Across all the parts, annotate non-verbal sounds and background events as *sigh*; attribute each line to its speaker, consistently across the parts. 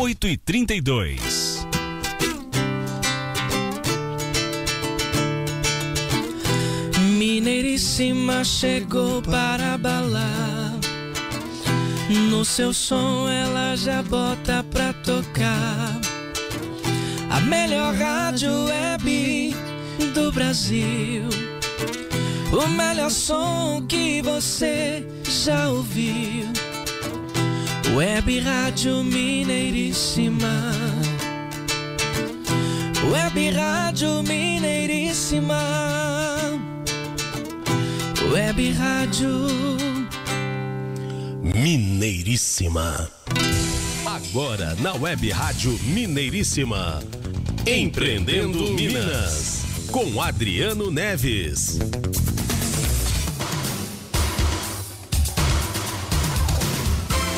Speaker 1: 8 e 32
Speaker 2: Mineiríssima chegou para balar. No seu som ela já bota pra tocar. A melhor rádio web do Brasil. O melhor som que você já ouviu. Web Rádio Mineiríssima. Web Rádio Mineiríssima. Web Rádio
Speaker 3: Mineiríssima. Agora na Web Rádio Mineiríssima. Empreendendo Minas. Com Adriano Neves.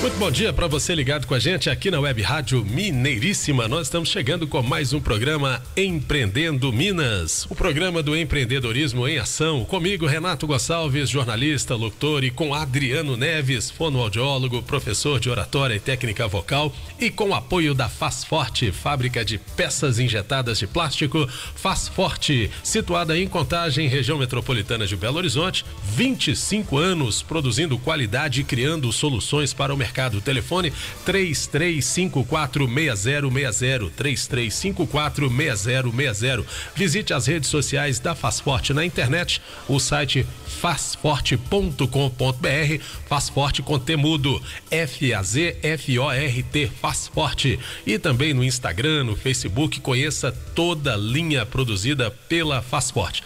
Speaker 3: Muito bom dia para você ligado com a gente aqui na Web Rádio Mineiríssima. Nós estamos chegando com mais um programa Empreendendo Minas, o programa do empreendedorismo em ação. Comigo, Renato Gonçalves, jornalista, locutor, e com Adriano Neves, fonoaudiólogo, professor de oratória e técnica vocal, e com o apoio da Faz Forte, fábrica de peças injetadas de plástico. Faz Forte, situada em Contagem, região metropolitana de Belo Horizonte, 25 anos produzindo qualidade e criando soluções para o mercado mercado. Telefone 33546060 33546060. Visite as redes sociais da Fazforte na internet, o site fazforte.com.br, Fazforte com temudo, F A Z F O R T Fazforte e também no Instagram, no Facebook, conheça toda a linha produzida pela Fazforte.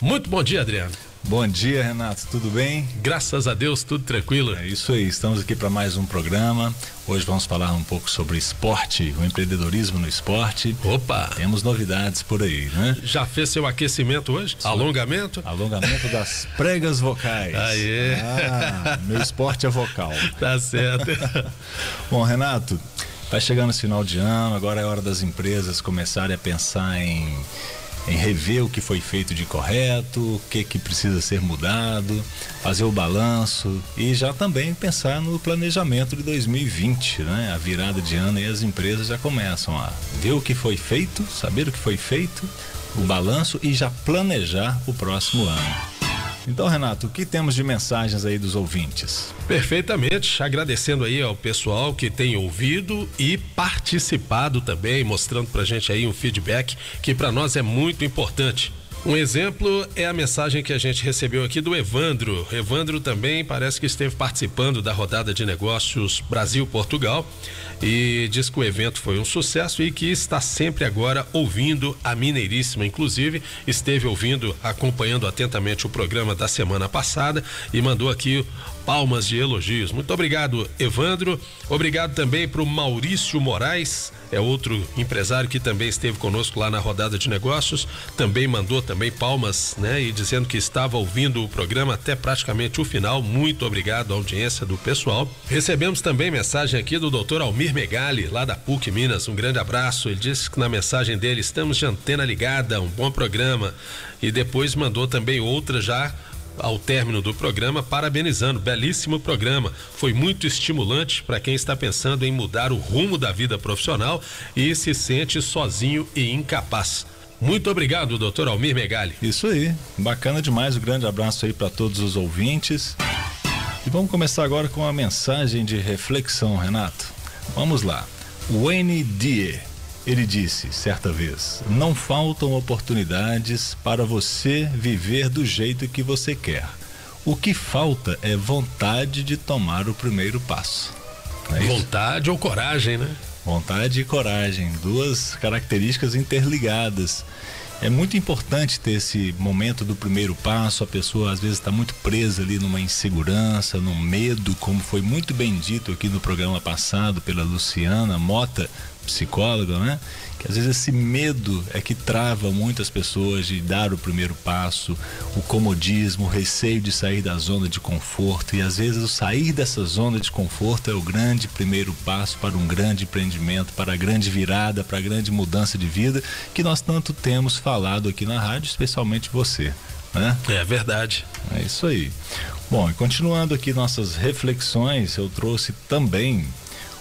Speaker 3: Muito bom dia, Adriano.
Speaker 4: Bom dia, Renato. Tudo bem?
Speaker 3: Graças a Deus, tudo tranquilo.
Speaker 4: É isso aí. Estamos aqui para mais um programa. Hoje vamos falar um pouco sobre esporte, o empreendedorismo no esporte.
Speaker 3: Opa!
Speaker 4: Temos novidades por aí, né?
Speaker 3: Já fez seu aquecimento hoje? Sua... Alongamento?
Speaker 4: Alongamento das *laughs* pregas vocais.
Speaker 3: Aê!
Speaker 4: Ah, meu esporte é vocal. *laughs*
Speaker 3: Tá certo. *laughs*
Speaker 4: Bom, Renato, vai chegando esse final de ano, agora é hora das empresas começarem a pensar em em rever o que foi feito de correto, o que, que precisa ser mudado, fazer o balanço e já também pensar no planejamento de 2020, né? A virada de ano e as empresas já começam a ver o que foi feito, saber o que foi feito, o balanço e já planejar o próximo ano. Então, Renato, o que temos de mensagens aí dos ouvintes?
Speaker 3: Perfeitamente, agradecendo aí ao pessoal que tem ouvido e participado também, mostrando pra gente aí um feedback que para nós é muito importante. Um exemplo é a mensagem que a gente recebeu aqui do Evandro. Evandro também parece que esteve participando da rodada de negócios Brasil-Portugal e diz que o evento foi um sucesso e que está sempre agora ouvindo a Mineiríssima. Inclusive, esteve ouvindo, acompanhando atentamente o programa da semana passada e mandou aqui palmas de elogios. Muito obrigado, Evandro. Obrigado também para o Maurício Moraes, é outro empresário que também esteve conosco lá na rodada de negócios. Também mandou também palmas, né? E dizendo que estava ouvindo o programa até praticamente o final. Muito obrigado à audiência do pessoal. Recebemos também mensagem aqui do doutor Almir Megali, lá da PUC Minas. Um grande abraço. Ele disse que na mensagem dele estamos de antena ligada, um bom programa. E depois mandou também outra já ao término do programa, parabenizando. Belíssimo programa. Foi muito estimulante para quem está pensando em mudar o rumo da vida profissional e se sente sozinho e incapaz. Muito obrigado, doutor Almir Megali.
Speaker 4: Isso aí, bacana demais. Um grande abraço aí para todos os ouvintes. E vamos começar agora com uma mensagem de reflexão, Renato. Vamos lá. Wayne Die ele disse certa vez: Não faltam oportunidades para você viver do jeito que você quer. O que falta é vontade de tomar o primeiro passo.
Speaker 3: É vontade ou coragem, né?
Speaker 4: Vontade e coragem, duas características interligadas. É muito importante ter esse momento do primeiro passo. A pessoa às vezes está muito presa ali numa insegurança, num medo, como foi muito bem dito aqui no programa passado pela Luciana Mota, psicóloga, né? Que às vezes esse medo é que trava muitas pessoas de dar o primeiro passo, o comodismo, o receio de sair da zona de conforto. E às vezes o sair dessa zona de conforto é o grande primeiro passo para um grande empreendimento, para a grande virada, para a grande mudança de vida que nós tanto temos falado aqui na rádio, especialmente você. Né?
Speaker 3: É verdade.
Speaker 4: É isso aí. Bom, e continuando aqui nossas reflexões, eu trouxe também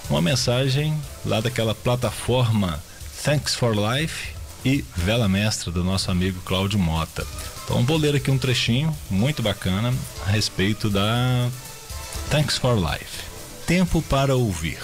Speaker 4: uma mensagem lá daquela plataforma Thanks for Life e Vela Mestra do nosso amigo Cláudio Mota. Então vou ler aqui um trechinho muito bacana a respeito da Thanks for Life. Tempo para ouvir.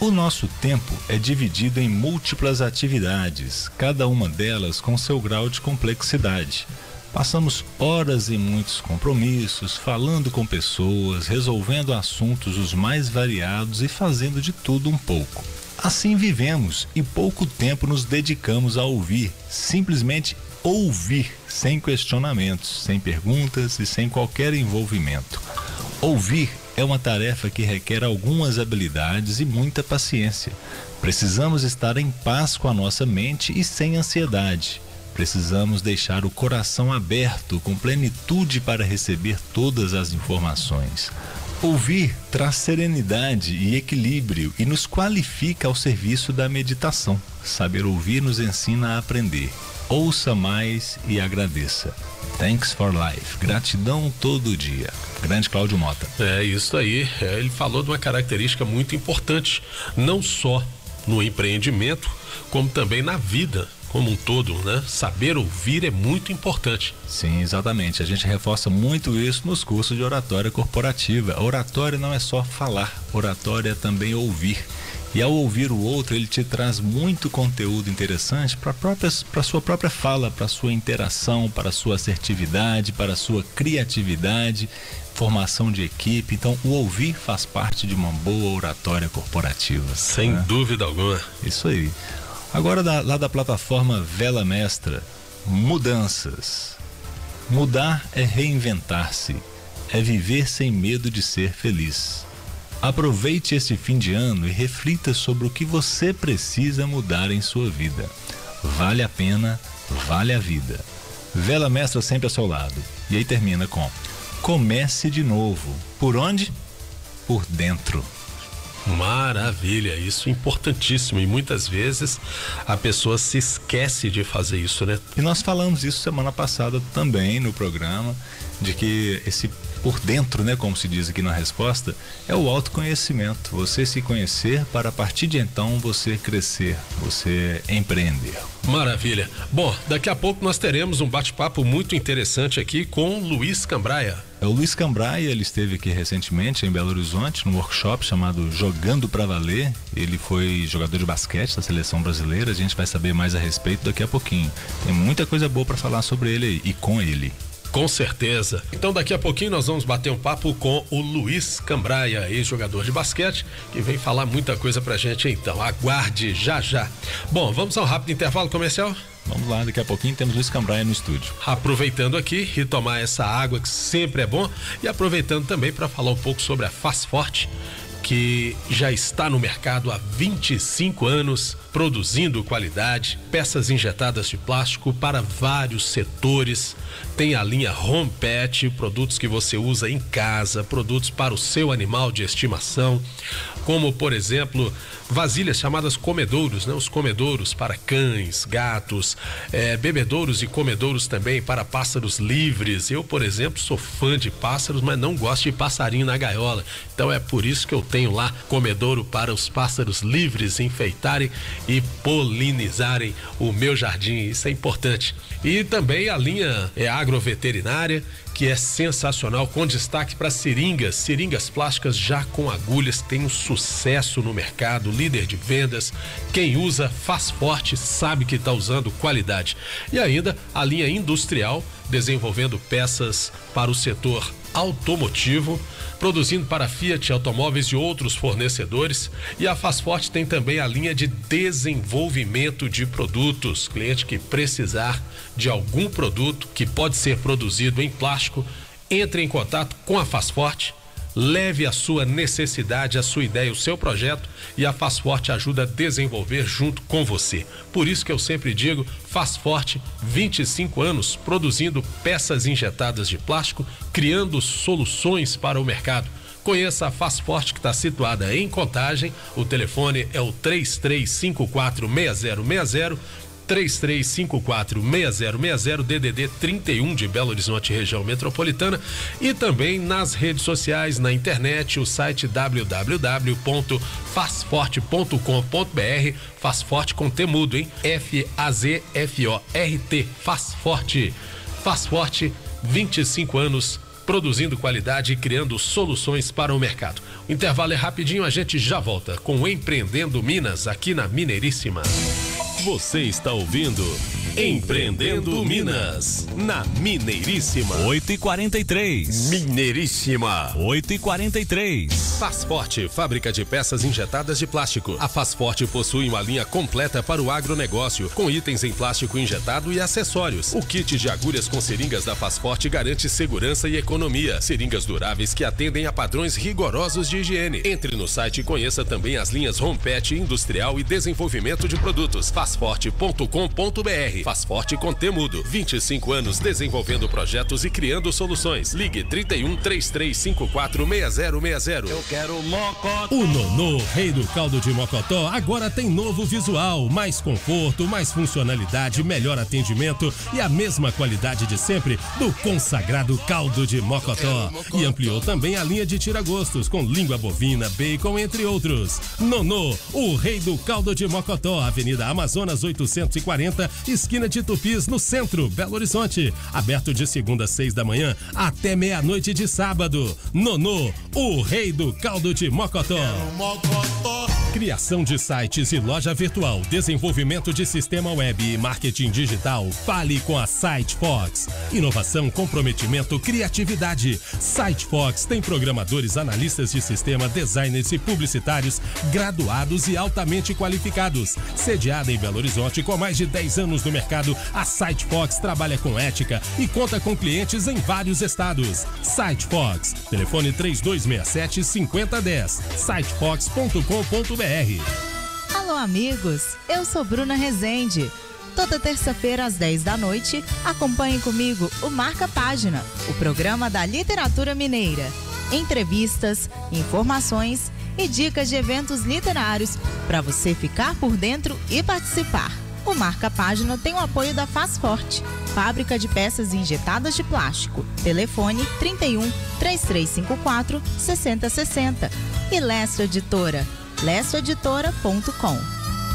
Speaker 4: O nosso tempo é dividido em múltiplas atividades, cada uma delas com seu grau de complexidade. Passamos horas em muitos compromissos, falando com pessoas, resolvendo assuntos os mais variados e fazendo de tudo um pouco. Assim vivemos e pouco tempo nos dedicamos a ouvir, simplesmente ouvir, sem questionamentos, sem perguntas e sem qualquer envolvimento. Ouvir é uma tarefa que requer algumas habilidades e muita paciência. Precisamos estar em paz com a nossa mente e sem ansiedade. Precisamos deixar o coração aberto com plenitude para receber todas as informações. Ouvir traz serenidade e equilíbrio e nos qualifica ao serviço da meditação. Saber ouvir nos ensina a aprender. Ouça mais e agradeça. Thanks for life. Gratidão todo dia. Grande Cláudio Mota.
Speaker 3: É isso aí. É, ele falou de uma característica muito importante, não só no empreendimento, como também na vida como um todo, né? Saber ouvir é muito importante.
Speaker 4: Sim, exatamente. A gente reforça muito isso nos cursos de oratória corporativa. oratória não é só falar, oratória é também ouvir. E ao ouvir o outro, ele te traz muito conteúdo interessante para a sua própria fala, para a sua interação, para a sua assertividade, para a sua criatividade, formação de equipe. Então, o ouvir faz parte de uma boa oratória corporativa.
Speaker 3: Sem né? dúvida alguma.
Speaker 4: Isso aí. Agora, da, lá da plataforma Vela Mestra, mudanças. Mudar é reinventar-se, é viver sem medo de ser feliz. Aproveite este fim de ano e reflita sobre o que você precisa mudar em sua vida. Vale a pena, vale a vida. Vela Mestra sempre ao seu lado. E aí termina com: Comece de novo. Por onde? Por dentro.
Speaker 3: Maravilha, isso é importantíssimo e muitas vezes a pessoa se esquece de fazer isso, né?
Speaker 4: E nós falamos isso semana passada também no programa, de que esse por dentro, né, como se diz aqui na resposta, é o autoconhecimento. Você se conhecer para a partir de então você crescer, você empreender.
Speaker 3: Maravilha. Bom, daqui a pouco nós teremos um bate-papo muito interessante aqui com Luiz Cambraia.
Speaker 4: É o Luiz Cambraia, ele esteve aqui recentemente em Belo Horizonte, num workshop chamado Jogando para Valer. Ele foi jogador de basquete da seleção brasileira. A gente vai saber mais a respeito daqui a pouquinho. Tem muita coisa boa para falar sobre ele e com ele.
Speaker 3: Com certeza. Então daqui a pouquinho nós vamos bater um papo com o Luiz Cambraia, ex-jogador de basquete, que vem falar muita coisa pra gente então. Aguarde já já. Bom, vamos ao rápido intervalo comercial?
Speaker 4: Vamos lá, daqui a pouquinho temos Luiz Cambraia no estúdio.
Speaker 3: Aproveitando aqui e tomar essa água que sempre é bom e aproveitando também para falar um pouco sobre a Faz Forte, que já está no mercado há 25 anos produzindo qualidade, peças injetadas de plástico para vários setores. Tem a linha Home Pet, produtos que você usa em casa, produtos para o seu animal de estimação, como por exemplo vasilhas chamadas comedouros, né? Os comedouros para cães, gatos, é, bebedouros e comedouros também para pássaros livres. Eu, por exemplo, sou fã de pássaros, mas não gosto de passarinho na gaiola. Então é por isso que eu tenho lá comedouro para os pássaros livres enfeitarem e polinizarem o meu jardim. Isso é importante. E também a linha é agroveterinária, que é sensacional, com destaque para seringas, seringas plásticas já com agulhas, tem um sucesso no mercado, líder de vendas. Quem usa faz forte, sabe que está usando qualidade. E ainda a linha industrial, desenvolvendo peças para o setor automotivo produzindo para Fiat, automóveis e outros fornecedores. E a Fazforte tem também a linha de desenvolvimento de produtos. Cliente que precisar de algum produto que pode ser produzido em plástico, entre em contato com a Fazforte Leve a sua necessidade, a sua ideia, o seu projeto e a Faz Forte ajuda a desenvolver junto com você. Por isso que eu sempre digo, Faz Forte, 25 anos produzindo peças injetadas de plástico, criando soluções para o mercado. Conheça a Faz Forte que está situada em Contagem. O telefone é o 33546060 33546060 DDD 31 de Belo Horizonte, região metropolitana, e também nas redes sociais, na internet, o site www.fazforte.com.br, faz forte com temudo, hein? F A Z F O R T, faz forte. Faz forte 25 anos produzindo qualidade e criando soluções para o mercado. O intervalo é rapidinho, a gente já volta com Empreendendo Minas aqui na Mineiríssima.
Speaker 1: Você está ouvindo Empreendendo Minas, na Mineiríssima.
Speaker 2: 8 e 43
Speaker 1: Mineiríssima.
Speaker 2: 8 e 43
Speaker 3: Faz Forte, fábrica de peças injetadas de plástico. A Faz Forte possui uma linha completa para o agronegócio, com itens em plástico injetado e acessórios. O kit de agulhas com seringas da Faz Forte garante segurança e economia. Seringas duráveis que atendem a padrões rigorosos de higiene. Entre no site e conheça também as linhas Rompet Industrial e Desenvolvimento de Produtos. Fazforte.com.br. Faz Forte com Temudo. 25 anos desenvolvendo projetos e criando soluções. Ligue 31 3354 6060.
Speaker 5: Eu quero mocotó.
Speaker 6: O Nonô, rei do caldo de Mocotó, agora tem novo visual, mais conforto, mais funcionalidade, melhor atendimento e a mesma qualidade de sempre do consagrado caldo de Mocotó. E ampliou também a linha de tiragostos com língua bovina, bacon, entre outros. Nonô, o rei do caldo de Mocotó, Avenida Amazonas 840, esquina de Tupis, no centro, Belo Horizonte. Aberto de segunda às seis da manhã até meia-noite de sábado. Nonô, o rei do caldo de Mocotó. Criação de sites e loja virtual, desenvolvimento de sistema web e marketing digital. Fale com a SiteFox. Inovação, comprometimento, criatividade. SiteFox tem programadores, analistas de sistema, designers e publicitários graduados e altamente qualificados. Sediada em Belo Horizonte com mais de 10 anos no mercado, a SiteFox trabalha com ética e conta com clientes em vários estados. SiteFox. Telefone 3267 5010. sitefox.com.br.
Speaker 7: Alô, amigos! Eu sou Bruna Rezende. Toda terça-feira, às 10 da noite, acompanhe comigo o Marca Página, o programa da literatura mineira. Entrevistas, informações e dicas de eventos literários para você ficar por dentro e participar. O Marca Página tem o apoio da Faz Forte, fábrica de peças injetadas de plástico. Telefone 31 3354 6060. E Lestro Editora, lestroeditora.com.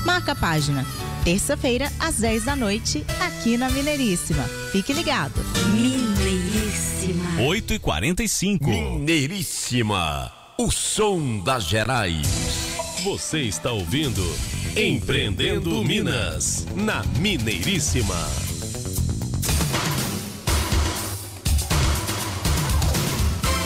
Speaker 7: Marca a página. Terça-feira, às 10 da noite, aqui na Mineiríssima. Fique ligado.
Speaker 5: Mineiríssima.
Speaker 2: 8 e 45
Speaker 1: Mineiríssima. O som das Gerais. Você está ouvindo Empreendendo Minas, na Mineiríssima.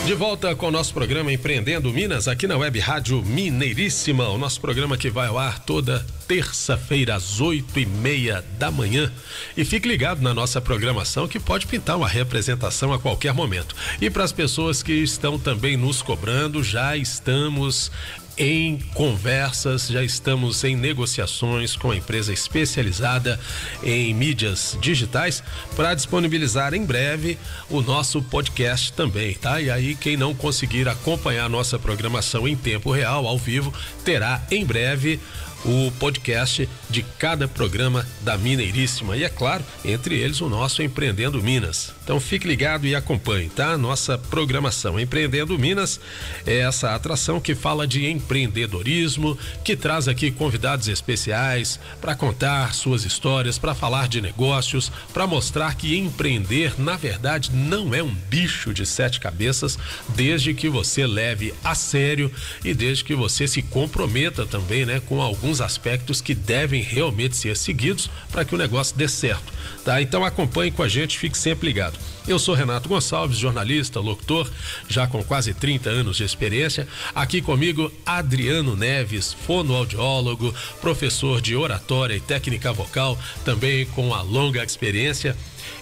Speaker 3: De volta com o nosso programa Empreendendo Minas, aqui na Web Rádio Mineiríssima. O nosso programa que vai ao ar toda terça-feira, às oito e meia da manhã. E fique ligado na nossa programação que pode pintar uma representação a qualquer momento. E para as pessoas que estão também nos cobrando, já estamos em conversas, já estamos em negociações com a empresa especializada em mídias digitais para disponibilizar em breve o nosso podcast também, tá? E aí quem não conseguir acompanhar nossa programação em tempo real, ao vivo, terá em breve o podcast de cada programa da Mineiríssima e é claro, entre eles o nosso Empreendendo Minas. Então fique ligado e acompanhe, tá? Nossa programação Empreendendo Minas é essa atração que fala de empreendedorismo, que traz aqui convidados especiais para contar suas histórias, para falar de negócios, para mostrar que empreender na verdade não é um bicho de sete cabeças, desde que você leve a sério e desde que você se comprometa também, né, com alguns aspectos que devem realmente ser seguidos para que o negócio dê certo, tá? Então acompanhe com a gente, fique sempre ligado. Eu sou Renato Gonçalves, jornalista, locutor, já com quase 30 anos de experiência. Aqui comigo, Adriano Neves, fonoaudiólogo, professor de oratória e técnica vocal, também com a longa experiência.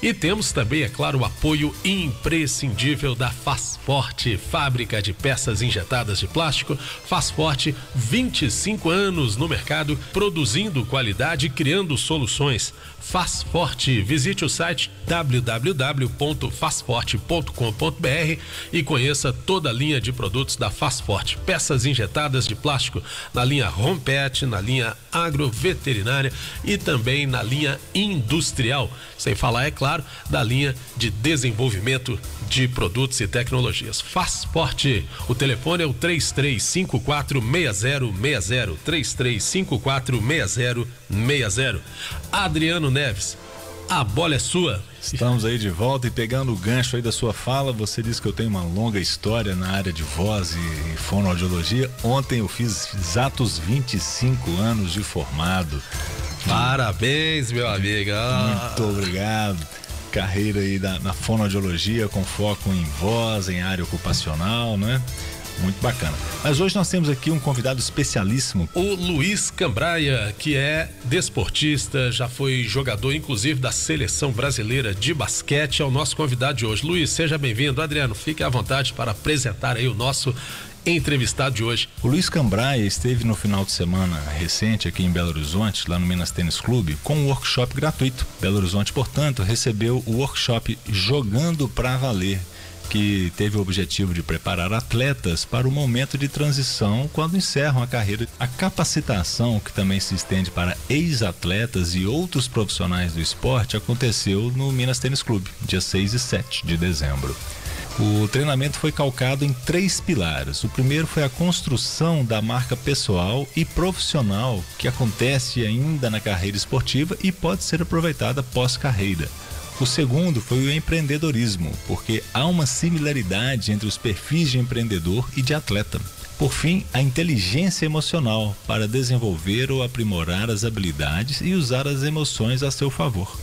Speaker 3: E temos também, é claro, o apoio imprescindível da Fazforte, fábrica de peças injetadas de plástico. Fazforte, 25 anos no mercado, produzindo qualidade e criando soluções. Fazforte, visite o site www.fazforte.com.br e conheça toda a linha de produtos da Fazforte. Peças injetadas de plástico na linha Home Pet, na linha agroveterinária e também na linha industrial. Sem falar, é claro, da linha de desenvolvimento de produtos e tecnologias. Fazforte. O telefone é o 3354 6060. 3354 6060. Adriano Neves, a bola é sua.
Speaker 4: Estamos aí de volta e pegando o gancho aí da sua fala, você disse que eu tenho uma longa história na área de voz e, e fonoaudiologia. Ontem eu fiz exatos 25 anos de formado.
Speaker 3: Parabéns, meu amigo.
Speaker 4: Ah. Muito obrigado. Carreira aí da, na fonoaudiologia com foco em voz, em área ocupacional, né? Muito bacana. Mas hoje nós temos aqui um convidado especialíssimo.
Speaker 3: O Luiz Cambraia, que é desportista, já foi jogador, inclusive, da seleção brasileira de basquete, é o nosso convidado de hoje. Luiz, seja bem-vindo. Adriano, fique à vontade para apresentar aí o nosso entrevistado de hoje.
Speaker 4: O Luiz Cambraia esteve no final de semana recente aqui em Belo Horizonte, lá no Minas Tênis Clube, com um workshop gratuito. Belo Horizonte, portanto, recebeu o workshop Jogando para Valer que teve o objetivo de preparar atletas para o momento de transição quando encerram a carreira. A capacitação, que também se estende para ex-atletas e outros profissionais do esporte, aconteceu no Minas Tênis Clube, dia 6 e 7 de dezembro. O treinamento foi calcado em três pilares. O primeiro foi a construção da marca pessoal e profissional que acontece ainda na carreira esportiva e pode ser aproveitada pós-carreira. O segundo foi o empreendedorismo, porque há uma similaridade entre os perfis de empreendedor e de atleta. Por fim, a inteligência emocional para desenvolver ou aprimorar as habilidades e usar as emoções a seu favor.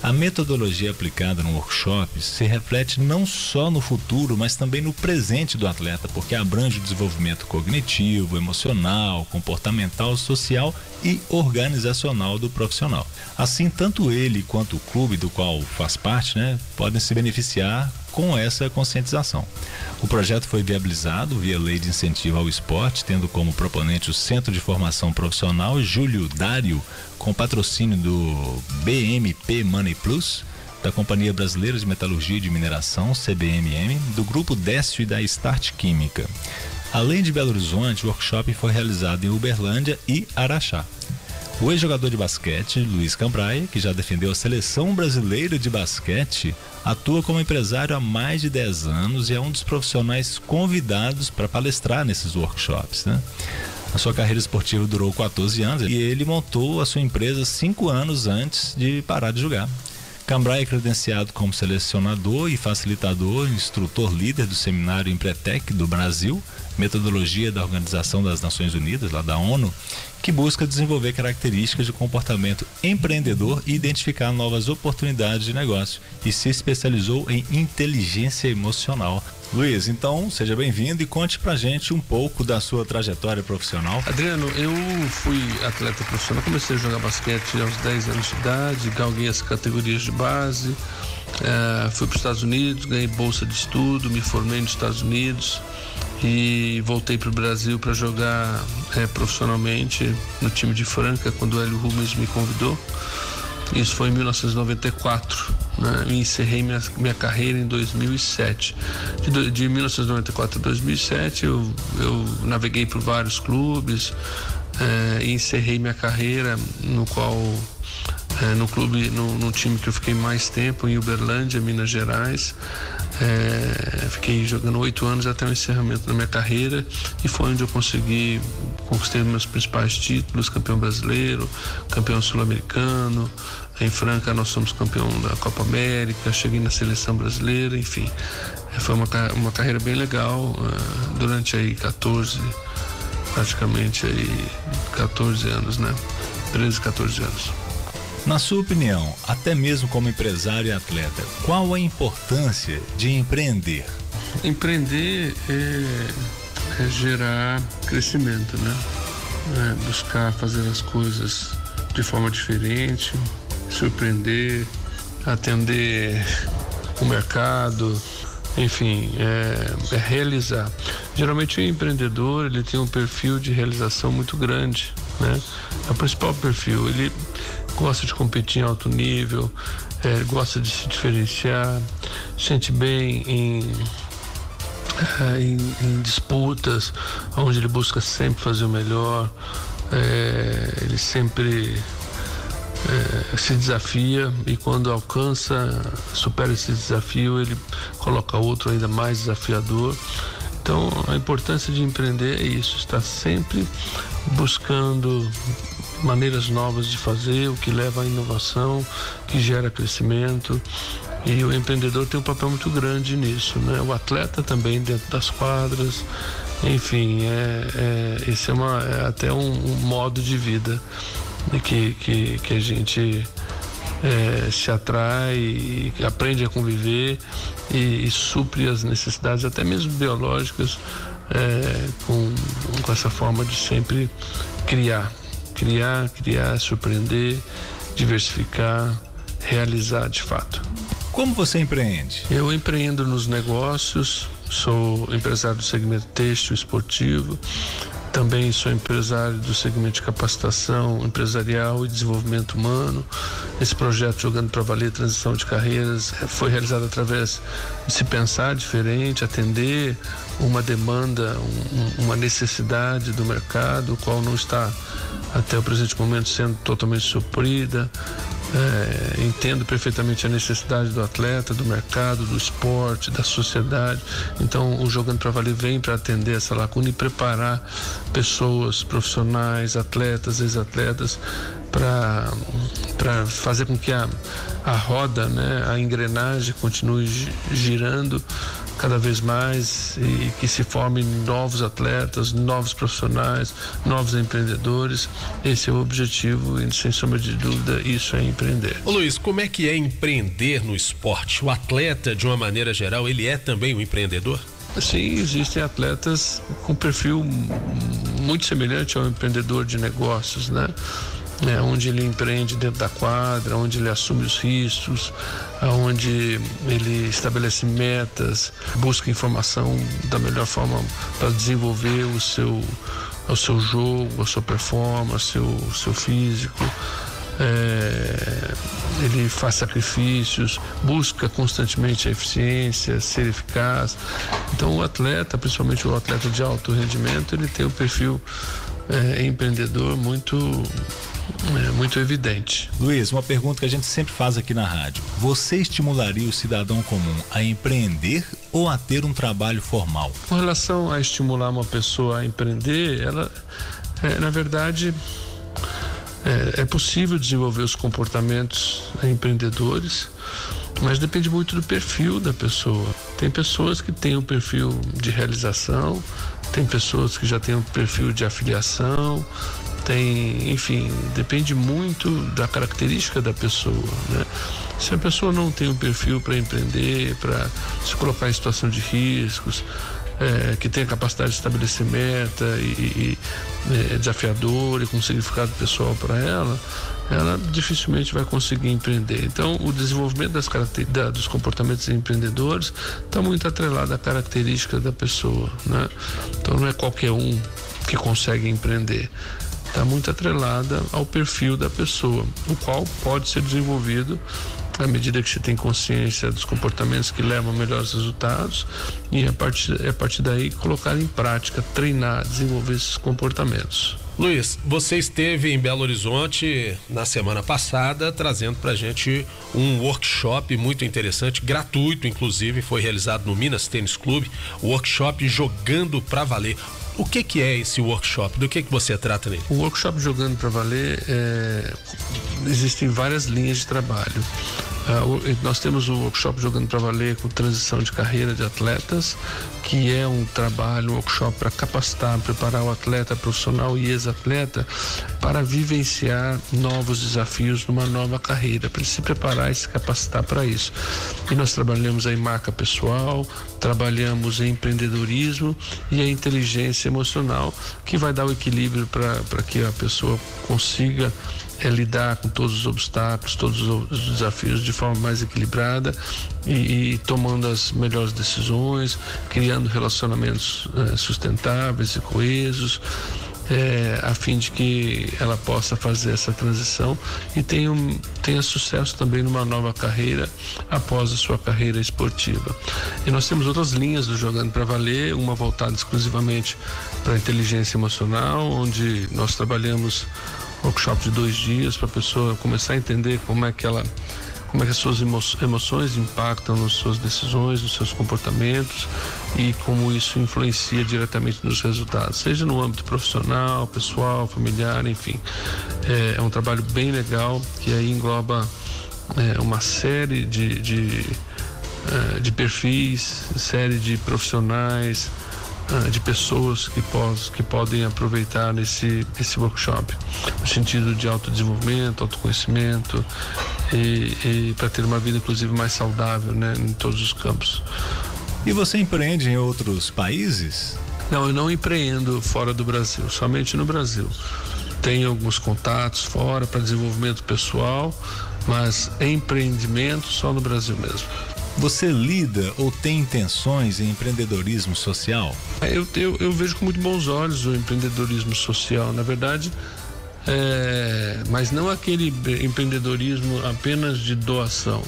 Speaker 4: A metodologia aplicada no workshop se reflete não só no futuro, mas também no presente do atleta, porque abrange o desenvolvimento cognitivo, emocional, comportamental, social e organizacional do profissional. Assim, tanto ele quanto o clube do qual faz parte, né, podem se beneficiar com essa conscientização. O projeto foi viabilizado via Lei de Incentivo ao Esporte, tendo como proponente o Centro de Formação Profissional Júlio Dário, com patrocínio do BMP Money Plus, da Companhia Brasileira de Metalurgia e de Mineração, CBMM, do Grupo Décio e da Start Química. Além de Belo Horizonte, o workshop foi realizado em Uberlândia e Araxá. O ex-jogador de basquete, Luiz Cambraia, que já defendeu a seleção brasileira de basquete, atua como empresário há mais de 10 anos e é um dos profissionais convidados para palestrar nesses workshops. Né? A sua carreira esportiva durou 14 anos e ele montou a sua empresa cinco anos antes de parar de jogar. Cambrai é credenciado como selecionador e facilitador, instrutor líder do seminário Empretec do Brasil, metodologia da Organização das Nações Unidas, lá da ONU, que busca desenvolver características de comportamento empreendedor e identificar novas oportunidades de negócio e se especializou em inteligência emocional. Luiz, então seja bem-vindo e conte pra gente um pouco da sua trajetória profissional.
Speaker 8: Adriano, eu fui atleta profissional, comecei a jogar basquete aos 10 anos de idade, galguei as categorias de base, é, fui para os Estados Unidos, ganhei bolsa de estudo, me formei nos Estados Unidos e voltei para o Brasil para jogar é, profissionalmente no time de Franca quando o Hélio Rubens me convidou. Isso foi em 1994. Né? E encerrei minha, minha carreira em 2007. De, de 1994 a 2007 eu, eu naveguei por vários clubes é, e encerrei minha carreira no qual é, no clube, no, no, time que eu fiquei mais tempo, em Uberlândia, Minas Gerais. É, fiquei jogando oito anos até o encerramento da minha carreira e foi onde eu consegui conquistei meus principais títulos, campeão brasileiro, campeão sul-americano. Em Franca nós somos campeão da Copa América, cheguei na seleção brasileira, enfim. É, foi uma, uma carreira bem legal uh, durante aí 14, praticamente aí 14 anos, né? 13, 14 anos.
Speaker 4: Na sua opinião, até mesmo como empresário e atleta, qual a importância de empreender?
Speaker 8: Empreender é, é gerar crescimento, né? É buscar fazer as coisas de forma diferente, surpreender, atender o mercado, enfim, é, é, realizar. Geralmente o empreendedor ele tem um perfil de realização muito grande, né? É o principal perfil. Ele gosta de competir em alto nível, é, gosta de se diferenciar, sente bem em, é, em, em, disputas, onde ele busca sempre fazer o melhor, é, ele sempre é, se desafia e quando alcança, supera esse desafio, ele coloca outro ainda mais desafiador. Então, a importância de empreender é isso, estar sempre buscando maneiras novas de fazer, o que leva à inovação, que gera crescimento. E o empreendedor tem um papel muito grande nisso, né? O atleta também dentro das quadras, enfim, é, é esse é, uma, é até um, um modo de vida que, que, que a gente é, se atrai aprende a conviver e, e, supre as necessidades, até mesmo biológicas, é, com, com essa forma de sempre criar. Criar, criar, surpreender, diversificar, realizar de fato.
Speaker 4: Como você empreende?
Speaker 8: Eu empreendo nos negócios, sou empresário do segmento têxtil esportivo, também sou empresário do segmento de capacitação empresarial e desenvolvimento humano. Esse projeto Jogando para Valer Transição de Carreiras foi realizado através de se pensar diferente, atender uma demanda, um, uma necessidade do mercado, o qual não está até o presente momento sendo totalmente suprida. É, entendo perfeitamente a necessidade do atleta, do mercado, do esporte, da sociedade. Então, o Jogando para Valer vem para atender essa lacuna e preparar pessoas, profissionais, atletas, ex-atletas, para fazer com que a, a roda, né, a engrenagem continue girando cada vez mais e que se formem novos atletas, novos profissionais, novos empreendedores. Esse é o objetivo e, sem sombra de dúvida, isso é empreender.
Speaker 3: Ô Luiz, como é que é empreender no esporte? O atleta, de uma maneira geral, ele é também um empreendedor?
Speaker 8: Sim, existem atletas com perfil muito semelhante ao empreendedor de negócios, né? É, onde ele empreende dentro da quadra, onde ele assume os riscos, onde ele estabelece metas, busca informação da melhor forma para desenvolver o seu, o seu jogo, a sua performance, o seu físico. É, ele faz sacrifícios, busca constantemente a eficiência, ser eficaz. Então, o atleta, principalmente o atleta de alto rendimento, ele tem um perfil é, empreendedor muito é muito evidente.
Speaker 4: Luiz, uma pergunta que a gente sempre faz aqui na rádio. Você estimularia o cidadão comum a empreender ou a ter um trabalho formal?
Speaker 8: Com relação a estimular uma pessoa a empreender, ela, é, na verdade, é, é possível desenvolver os comportamentos empreendedores, mas depende muito do perfil da pessoa. Tem pessoas que têm um perfil de realização, tem pessoas que já têm um perfil de afiliação, tem, enfim, depende muito da característica da pessoa, né? Se a pessoa não tem um perfil para empreender, para se colocar em situação de riscos, é, que tem a capacidade de estabelecer meta e, e é desafiador e com significado pessoal para ela, ela dificilmente vai conseguir empreender. Então, o desenvolvimento das da, dos comportamentos empreendedores está muito atrelado à característica da pessoa, né? Então, não é qualquer um que consegue empreender está muito atrelada ao perfil da pessoa, o qual pode ser desenvolvido à medida que você tem consciência dos comportamentos que levam a melhores resultados e a partir, a partir daí colocar em prática, treinar, desenvolver esses comportamentos.
Speaker 3: Luiz, você esteve em Belo Horizonte na semana passada trazendo para gente um workshop muito interessante, gratuito inclusive, foi realizado no Minas Tênis Clube, workshop jogando para valer. O que, que é esse workshop? Do que, que você trata nele?
Speaker 8: O workshop Jogando para Valer, é... existem várias linhas de trabalho. Uh, nós temos o workshop Jogando para Valer com transição de carreira de atletas, que é um trabalho, um workshop para capacitar, preparar o atleta profissional e ex-atleta para vivenciar novos desafios numa nova carreira, para se preparar e se capacitar para isso. E nós trabalhamos em marca pessoal, trabalhamos em empreendedorismo e a inteligência emocional, que vai dar o equilíbrio para que a pessoa consiga é lidar com todos os obstáculos, todos os desafios de forma mais equilibrada e, e tomando as melhores decisões, criando relacionamentos é, sustentáveis e coesos é, a fim de que ela possa fazer essa transição e tenha, tenha sucesso também numa nova carreira após a sua carreira esportiva. E nós temos outras linhas do Jogando para Valer, uma voltada exclusivamente para a inteligência emocional, onde nós trabalhamos workshop de dois dias para a pessoa começar a entender como é que ela como é que as suas emoções impactam nas suas decisões, nos seus comportamentos e como isso influencia diretamente nos resultados, seja no âmbito profissional, pessoal, familiar, enfim. É, é um trabalho bem legal que aí engloba é, uma série de, de, é, de perfis, série de profissionais, de pessoas que, pos, que podem aproveitar esse, esse workshop, no sentido de autodesenvolvimento, autoconhecimento e, e para ter uma vida, inclusive, mais saudável né, em todos os campos.
Speaker 4: E você empreende em outros países?
Speaker 8: Não, eu não empreendo fora do Brasil, somente no Brasil. Tenho alguns contatos fora para desenvolvimento pessoal, mas empreendimento só no Brasil mesmo.
Speaker 4: Você lida ou tem intenções em empreendedorismo social?
Speaker 8: É, eu, eu, eu vejo com muito bons olhos o empreendedorismo social. Na verdade, é, mas não aquele empreendedorismo apenas de doação,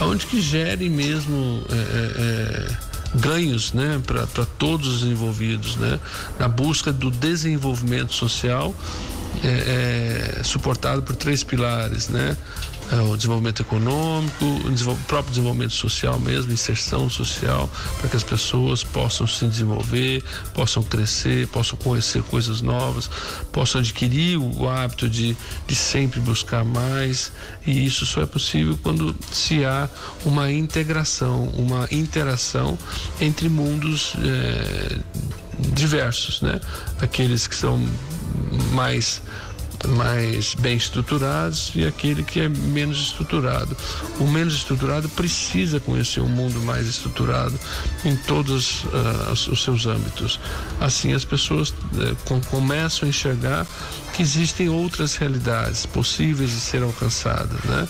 Speaker 8: onde que gere mesmo é, é, é ganhos né, para todos os envolvidos, né, na busca do desenvolvimento social é, é, suportado por três pilares, né? É, o desenvolvimento econômico, o próprio desenvolvimento social mesmo, inserção social, para que as pessoas possam se desenvolver, possam crescer, possam conhecer coisas novas, possam adquirir o hábito de, de sempre buscar mais. E isso só é possível quando se há uma integração, uma interação entre mundos é, diversos, né? Aqueles que são mais mais bem estruturados e aquele que é menos estruturado. O menos estruturado precisa conhecer um mundo mais estruturado em todos uh, os seus âmbitos. Assim as pessoas uh, começam a enxergar que existem outras realidades possíveis de ser alcançadas, né?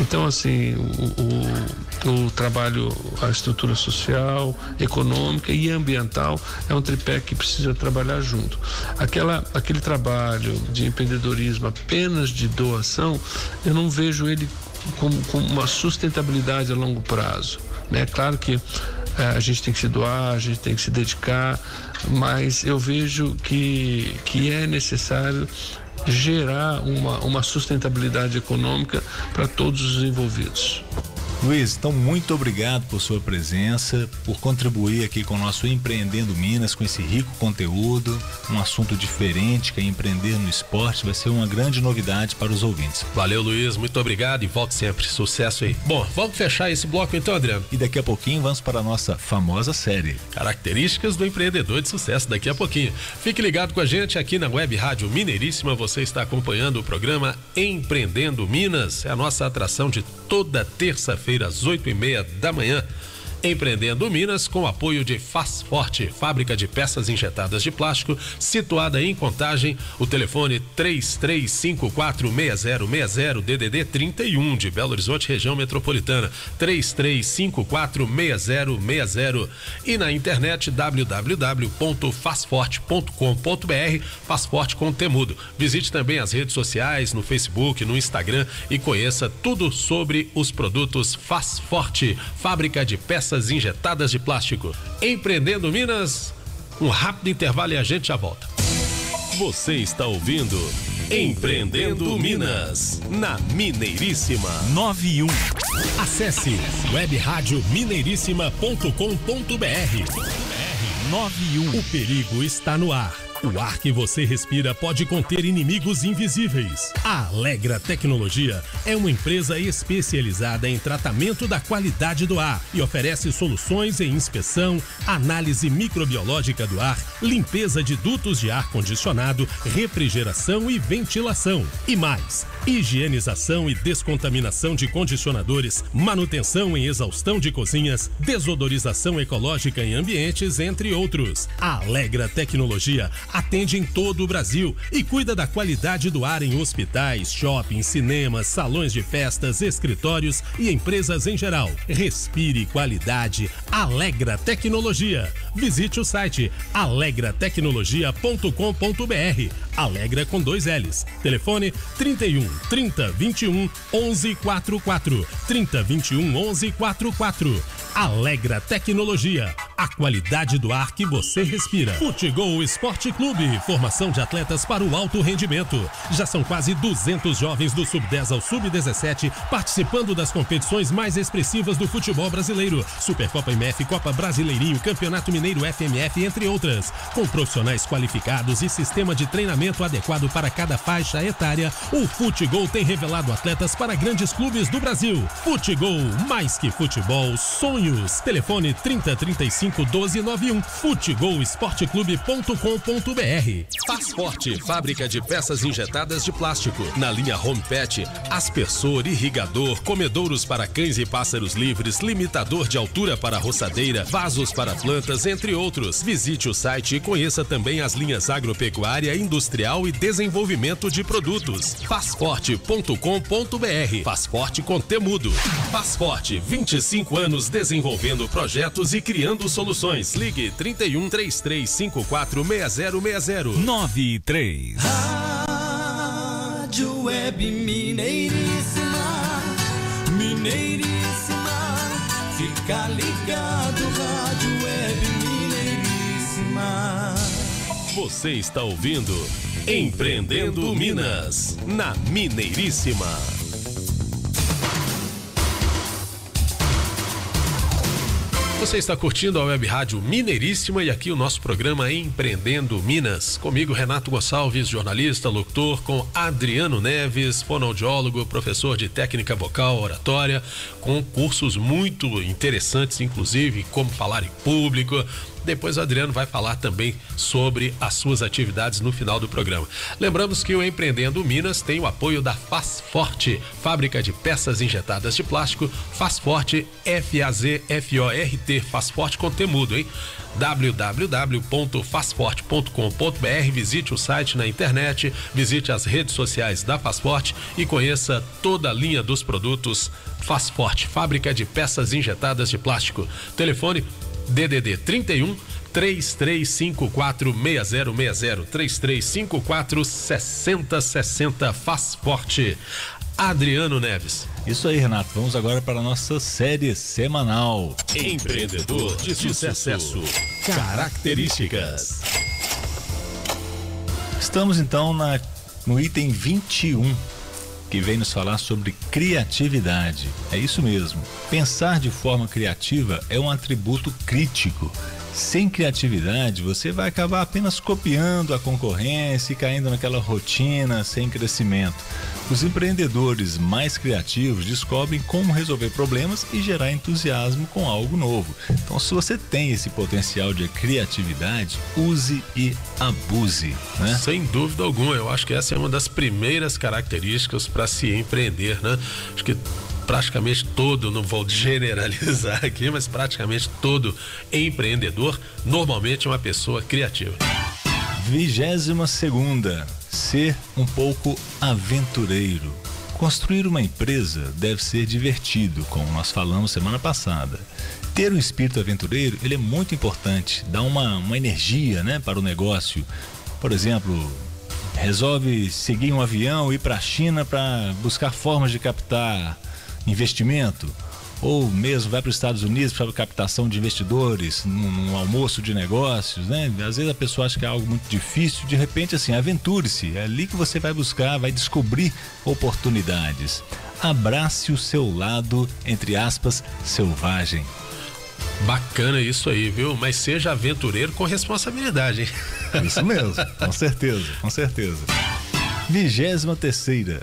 Speaker 8: Então assim o, o, o trabalho, a estrutura social, econômica e ambiental é um tripé que precisa trabalhar junto. Aquela, aquele trabalho de empreendedorismo apenas de doação, eu não vejo ele com, com uma sustentabilidade a longo prazo. É né? claro que é, a gente tem que se doar, a gente tem que se dedicar, mas eu vejo que, que é necessário gerar uma, uma sustentabilidade econômica para todos os envolvidos.
Speaker 4: Luiz, então muito obrigado por sua presença, por contribuir aqui com o nosso Empreendendo Minas, com esse rico conteúdo, um assunto diferente que é empreender no esporte, vai ser uma grande novidade para os ouvintes.
Speaker 3: Valeu, Luiz, muito obrigado e volte sempre. Sucesso aí. Bom, vamos fechar esse bloco então, Adriano.
Speaker 4: E daqui a pouquinho vamos para a nossa famosa série.
Speaker 3: Características do empreendedor de sucesso daqui a pouquinho. Fique ligado com a gente aqui na Web Rádio Mineiríssima, você está acompanhando o programa Empreendendo Minas, é a nossa atração de toda terça-feira feira às oito e meia da manhã. Empreendendo Minas com apoio de Faz Forte, fábrica de peças injetadas de plástico, situada em Contagem. O telefone 33546060 DDD 31 de Belo Horizonte, região metropolitana. 33546060 e na internet www.fazforte.com.br. Faz Forte com Temudo. Visite também as redes sociais no Facebook, no Instagram e conheça tudo sobre os produtos Faz Forte, fábrica de peças peças injetadas de plástico. Empreendendo Minas, um rápido intervalo e a gente já volta.
Speaker 1: Você está ouvindo Empreendendo Minas, na Mineiríssima
Speaker 6: 91. Acesse webradiomineiríssima.com.br. 91. O perigo está no ar. O ar que você respira pode conter inimigos invisíveis. A Alegra Tecnologia é uma empresa especializada em tratamento da qualidade do ar e oferece soluções em inspeção, análise microbiológica do ar, limpeza de dutos de ar condicionado, refrigeração e ventilação. E mais
Speaker 3: higienização e descontaminação de condicionadores, manutenção em exaustão de cozinhas, desodorização ecológica em ambientes, entre outros. A Alegra Tecnologia atende em todo o Brasil e cuida da qualidade do ar em hospitais, shoppings, cinemas, salões de festas, escritórios e empresas em geral. Respire qualidade. Alegra Tecnologia. Visite o site alegratecnologia.com.br. Alegra com dois L's. Telefone 31 30 21 11 44. 30 21 11 44. Alegra Tecnologia. A qualidade do ar que você respira. Futebol Esporte Clube. Formação de atletas para o alto rendimento. Já são quase 200 jovens do Sub-10 ao Sub-17 participando das competições mais expressivas do futebol brasileiro. Supercopa MF, Copa Brasileirinho, Campeonato Mineiro FMF, entre outras. Com profissionais qualificados e sistema de treinamento adequado para cada faixa etária, o Futebol tem revelado atletas para grandes clubes do Brasil. Futebol, mais que futebol, sonhos. Telefone 3035 1291. Futegolsporteclube.com.br. Faz Forte, fábrica de peças injetadas de plástico. Na linha Home Pet, aspersor, irrigador, comedouros para cães e pássaros livres, limitador de altura para roçadeira, vasos para plantas, entre outros. Visite o site e conheça também as linhas agropecuária, industrial e desenvolvimento de produtos. Fazforte.com.br. Faz Forte com Temudo. Faz Forte, 25 anos desenvolvendo projetos e criando soluções. Ligue 31 3354 6060.
Speaker 6: 93.
Speaker 9: Rádio Web Mineiríssima, Mineiríssima, fica ligado, Rádio Web Mineiríssima.
Speaker 10: Você está ouvindo Empreendendo Minas, na Mineiríssima.
Speaker 11: Você está curtindo a Web Rádio Mineiríssima e aqui o nosso programa Empreendendo Minas. Comigo, Renato Gonçalves, jornalista, locutor, com Adriano Neves, fonoaudiólogo, professor de técnica vocal, oratória, com cursos muito interessantes, inclusive como falar em público. Depois o Adriano vai falar também sobre as suas atividades no final do programa. Lembramos que o Empreendendo Minas tem o apoio da Faz Forte, fábrica de peças injetadas de plástico, Faz Forte, F-A-Z-F-O-R-T, Faz Forte com temudo, hein? www.fazforte.com.br, visite o site na internet, visite as redes sociais da Fazforte e conheça toda a linha dos produtos Fazforte, fábrica de peças injetadas de plástico. Telefone DDD 31 3354 6060 3354 6060 Faz Forte. Adriano Neves.
Speaker 4: Isso aí, Renato. Vamos agora para a nossa série semanal.
Speaker 10: Empreendedor de sucesso. Características.
Speaker 4: Estamos então na, no item 21, que vem nos falar sobre criatividade. É isso mesmo. Pensar de forma criativa é um atributo crítico. Sem criatividade, você vai acabar apenas copiando a concorrência e caindo naquela rotina sem crescimento. Os empreendedores mais criativos descobrem como resolver problemas e gerar entusiasmo com algo novo. Então, se você tem esse potencial de criatividade, use e abuse. Né?
Speaker 11: Sem dúvida alguma, eu acho que essa é uma das primeiras características para se empreender, né? Acho que praticamente todo, não vou generalizar aqui, mas praticamente todo empreendedor normalmente é uma pessoa criativa.
Speaker 4: Vigésima segunda, ser um pouco aventureiro. Construir uma empresa deve ser divertido, como nós falamos semana passada. Ter um espírito aventureiro, ele é muito importante, dá uma, uma energia, né, para o negócio. Por exemplo, resolve seguir um avião ir para a China para buscar formas de captar investimento, ou mesmo vai para os Estados Unidos para captação de investidores, num, num, almoço de negócios, né? Às vezes a pessoa acha que é algo muito difícil, de repente assim, aventure-se, é ali que você vai buscar, vai descobrir oportunidades. Abrace o seu lado, entre aspas, selvagem.
Speaker 11: Bacana isso aí, viu? Mas seja aventureiro com responsabilidade, hein?
Speaker 4: Isso mesmo, com certeza, com certeza. Vigésima terceira,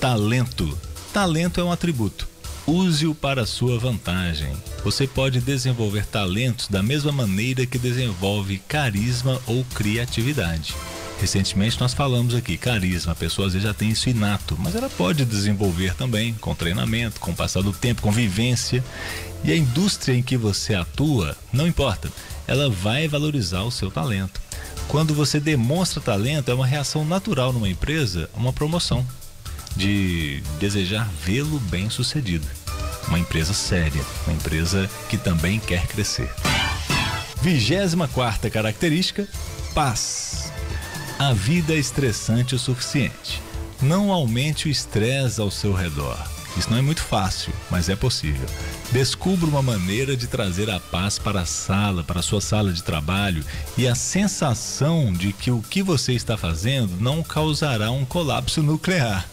Speaker 4: talento. Talento é um atributo. Use-o para sua vantagem. Você pode desenvolver talentos da mesma maneira que desenvolve carisma ou criatividade. Recentemente nós falamos aqui, carisma, a pessoa às vezes já tem isso inato, mas ela pode desenvolver também com treinamento, com o passar do tempo, com vivência. E a indústria em que você atua, não importa, ela vai valorizar o seu talento. Quando você demonstra talento, é uma reação natural numa empresa, uma promoção de desejar vê-lo bem sucedido. Uma empresa séria, uma empresa que também quer crescer. 24 característica: paz. A vida é estressante o suficiente. Não aumente o estresse ao seu redor. Isso não é muito fácil, mas é possível. Descubra uma maneira de trazer a paz para a sala, para a sua sala de trabalho e a sensação de que o que você está fazendo não causará um colapso nuclear.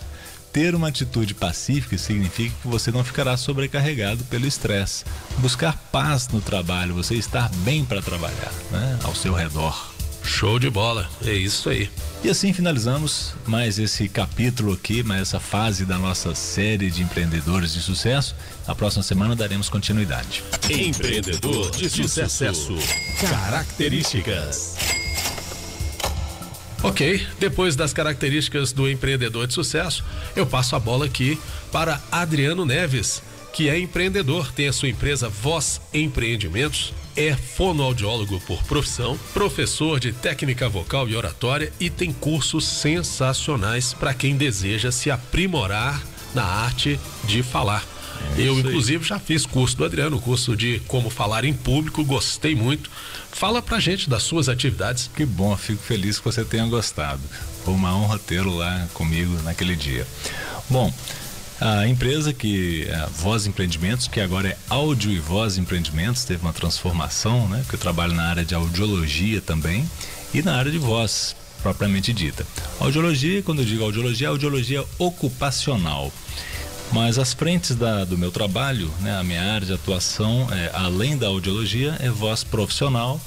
Speaker 4: Ter uma atitude pacífica significa que você não ficará sobrecarregado pelo estresse. Buscar paz no trabalho, você estar bem para trabalhar, né? ao seu redor.
Speaker 3: Show de bola, é isso aí.
Speaker 4: E assim finalizamos mais esse capítulo aqui, mais essa fase da nossa série de empreendedores de sucesso. Na próxima semana daremos continuidade.
Speaker 1: Empreendedor de sucesso. Características.
Speaker 3: Ok, depois das características do empreendedor de sucesso, eu passo a bola aqui para Adriano Neves, que é empreendedor, tem a sua empresa Voz Empreendimentos, é fonoaudiólogo por profissão, professor de técnica vocal e oratória e tem cursos sensacionais para quem deseja se aprimorar na arte de falar. Eu, inclusive, já fiz curso do Adriano, curso de como falar em público, gostei muito. Fala pra gente das suas atividades.
Speaker 4: Que bom, fico feliz que você tenha gostado. Foi uma honra tê-lo lá comigo naquele dia. Bom, a empresa que a Voz Empreendimentos, que agora é Áudio e Voz Empreendimentos, teve uma transformação, né? Porque eu trabalho na área de audiologia também e na área de voz propriamente dita. Audiologia, quando eu digo audiologia, é audiologia ocupacional. Mas as frentes da, do meu trabalho, né, a minha área de atuação, é, além da audiologia, é voz profissional,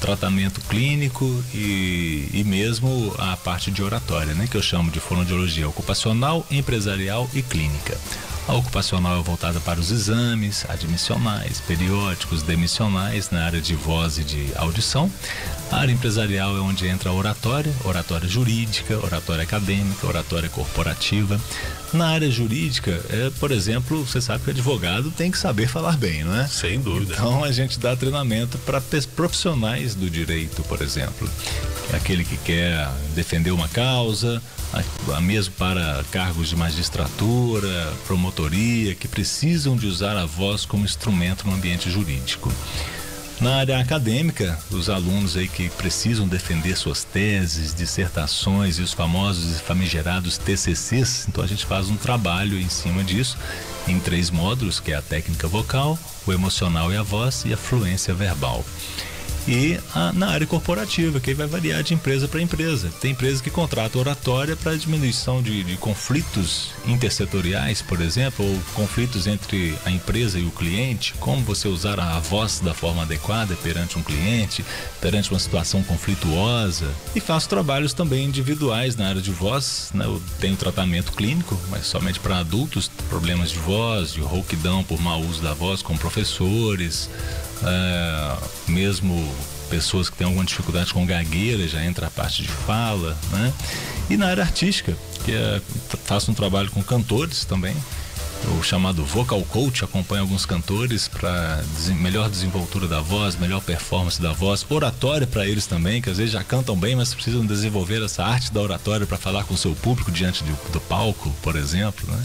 Speaker 4: tratamento clínico e, e mesmo a parte de oratória, né, que eu chamo de fonoaudiologia ocupacional, empresarial e clínica. A ocupacional é voltada para os exames admissionais, periódicos, demissionais na área de voz e de audição. A área empresarial é onde entra a oratória, oratória jurídica, oratória acadêmica, oratória corporativa. Na área jurídica, é, por exemplo, você sabe que o advogado tem que saber falar bem, não é?
Speaker 3: Sem dúvida.
Speaker 4: Então a gente dá treinamento para profissionais do direito, por exemplo. Aquele que quer defender uma causa, mesmo para cargos de magistratura, promotoria, que precisam de usar a voz como instrumento no ambiente jurídico. Na área acadêmica, os alunos aí que precisam defender suas teses, dissertações e os famosos e famigerados TCCs, então a gente faz um trabalho em cima disso em três módulos, que é a técnica vocal, o emocional e a voz e a fluência verbal e a, na área corporativa, que vai variar de empresa para empresa. Tem empresas que contratam oratória para diminuição de, de, conflitos intersetoriais, por exemplo, ou conflitos entre a empresa e o cliente, como você usar a voz da forma adequada perante um cliente, perante uma situação conflituosa. E faço trabalhos também individuais na área de voz, né? eu tenho tratamento clínico, mas somente para adultos, problemas de voz, de rouquidão por mau uso da voz, com professores, é, mesmo pessoas que têm alguma dificuldade com gagueira, já entra a parte de fala, né? E na área artística, que é, faço um trabalho com cantores também, o chamado vocal coach acompanha alguns cantores para melhor desenvoltura da voz, melhor performance da voz, oratória para eles também, que às vezes já cantam bem, mas precisam desenvolver essa arte da oratória para falar com o seu público diante do, do palco, por exemplo. Né?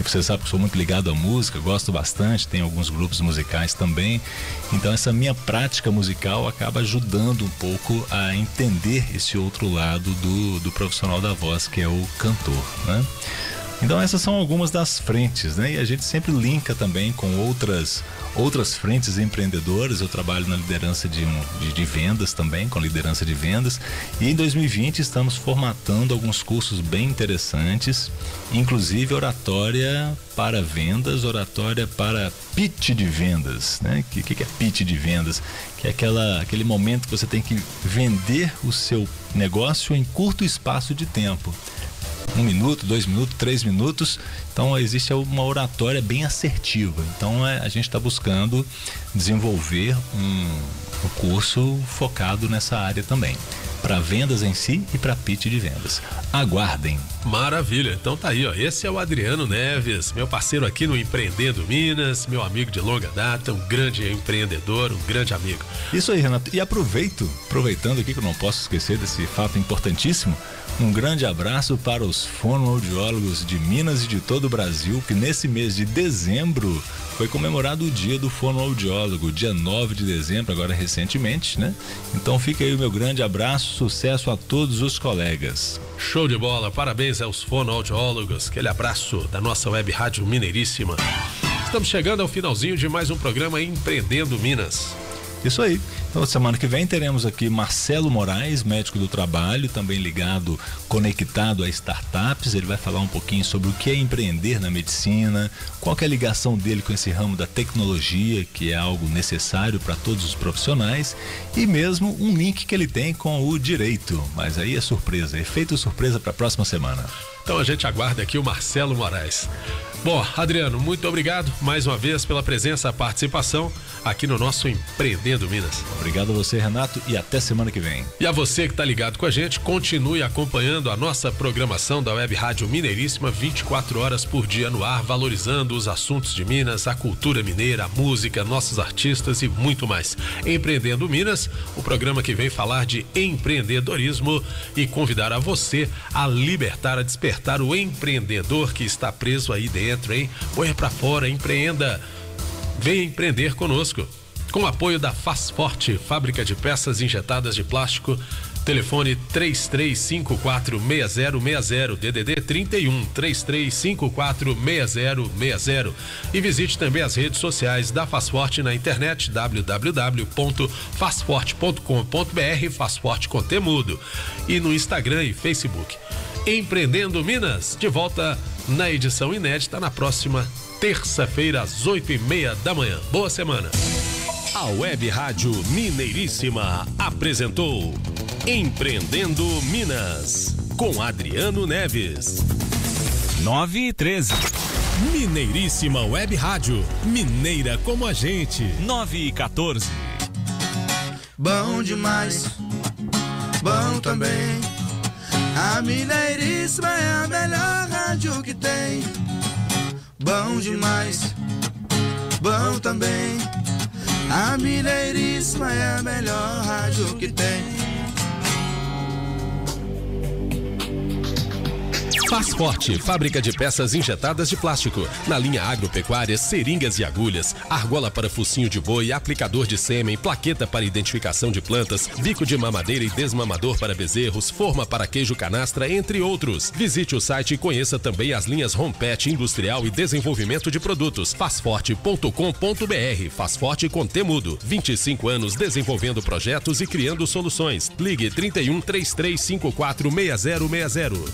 Speaker 4: E você sabe que sou muito ligado à música, gosto bastante, tenho alguns grupos musicais também. Então essa minha prática musical acaba ajudando um pouco a entender esse outro lado do, do profissional da voz, que é o cantor. Né? Então essas são algumas das frentes, né? E a gente sempre linka também com outras outras frentes empreendedoras. Eu trabalho na liderança de, de, de, vendas também, com liderança de vendas. E em 2020 estamos formatando alguns cursos bem interessantes, inclusive oratória para vendas, oratória para pitch de vendas, né? O que, que é pitch de vendas? Que é aquela, aquele momento que você tem que vender o seu negócio em curto espaço de tempo um minuto, dois minutos, três minutos. Então existe uma oratória bem assertiva. Então é, a gente está buscando desenvolver um, um curso focado nessa área também. para vendas em si e para pitch de vendas. Aguardem.
Speaker 3: Maravilha. Então tá aí, ó. Esse é o Adriano Neves, meu parceiro aqui no Empreendendo Minas, meu amigo de longa data, um grande empreendedor, um grande amigo.
Speaker 4: Isso aí, Renato. E aproveito, aproveitando aqui que eu não posso esquecer desse fato importantíssimo, um grande abraço para os fonoaudiólogos de Minas e de todo o Brasil, que nesse mês de dezembro foi comemorado o dia do fonoaudiólogo, dia 9 de dezembro, agora recentemente, né? Então fica aí o meu grande abraço, sucesso a todos os colegas.
Speaker 3: Show de bola, parabéns aos fonoaudiólogos, aquele abraço da nossa web rádio Mineiríssima. Estamos chegando ao finalzinho de mais um programa Empreendendo Minas.
Speaker 4: Isso aí. Então, semana que vem teremos aqui Marcelo Moraes, médico do trabalho, também ligado, conectado a startups. Ele vai falar um pouquinho sobre o que é empreender na medicina, qual é a ligação dele com esse ramo da tecnologia, que é algo necessário para todos os profissionais, e mesmo um link que ele tem com o direito. Mas aí é surpresa, efeito surpresa para a próxima semana.
Speaker 3: Então a gente aguarda aqui o Marcelo Moraes. Bom, Adriano, muito obrigado mais uma vez pela presença e participação aqui no nosso Empreendendo Minas.
Speaker 4: Obrigado a você, Renato, e até semana que vem.
Speaker 3: E a você que está ligado com a gente, continue acompanhando a nossa programação da Web Rádio Mineiríssima 24 horas por dia no ar, valorizando os assuntos de Minas, a cultura mineira, a música, nossos artistas e muito mais. Empreendendo Minas, o programa que vem falar de empreendedorismo e convidar a você a libertar, a despertar o empreendedor que está preso aí dentro, hein? Põe para fora, empreenda. Venha empreender conosco. Com apoio da Faz Forte, fábrica de peças injetadas de plástico. Telefone 33546060 DDD 31 33546060 e visite também as redes sociais da Faz Forte na internet www.fazforte.com.br Fazforte com temudo e no Instagram e Facebook. Empreendendo Minas, de volta na edição inédita na próxima terça-feira às oito e meia da manhã. Boa semana.
Speaker 1: A Web Rádio Mineiríssima apresentou Empreendendo Minas com Adriano Neves.
Speaker 2: 9 e 13.
Speaker 6: Mineiríssima Web Rádio. Mineira como a gente.
Speaker 2: 9 e 14.
Speaker 12: Bom demais, bom também. A Mineiríssima é a melhor rádio que tem. Bom demais, bom também. A Mineiríssima é a melhor rádio que tem.
Speaker 3: Faz Forte, fábrica de peças injetadas de plástico. Na linha agropecuária, seringas e agulhas, argola para focinho de boi, aplicador de sêmen, plaqueta para identificação de plantas, bico de mamadeira e desmamador para bezerros, forma para queijo canastra, entre outros. Visite o site e conheça também as linhas Rompet Industrial e Desenvolvimento de Produtos. Fazforte.com.br. Faz Forte com Temudo. 25 anos desenvolvendo projetos e criando soluções. Ligue 31 3354 6060.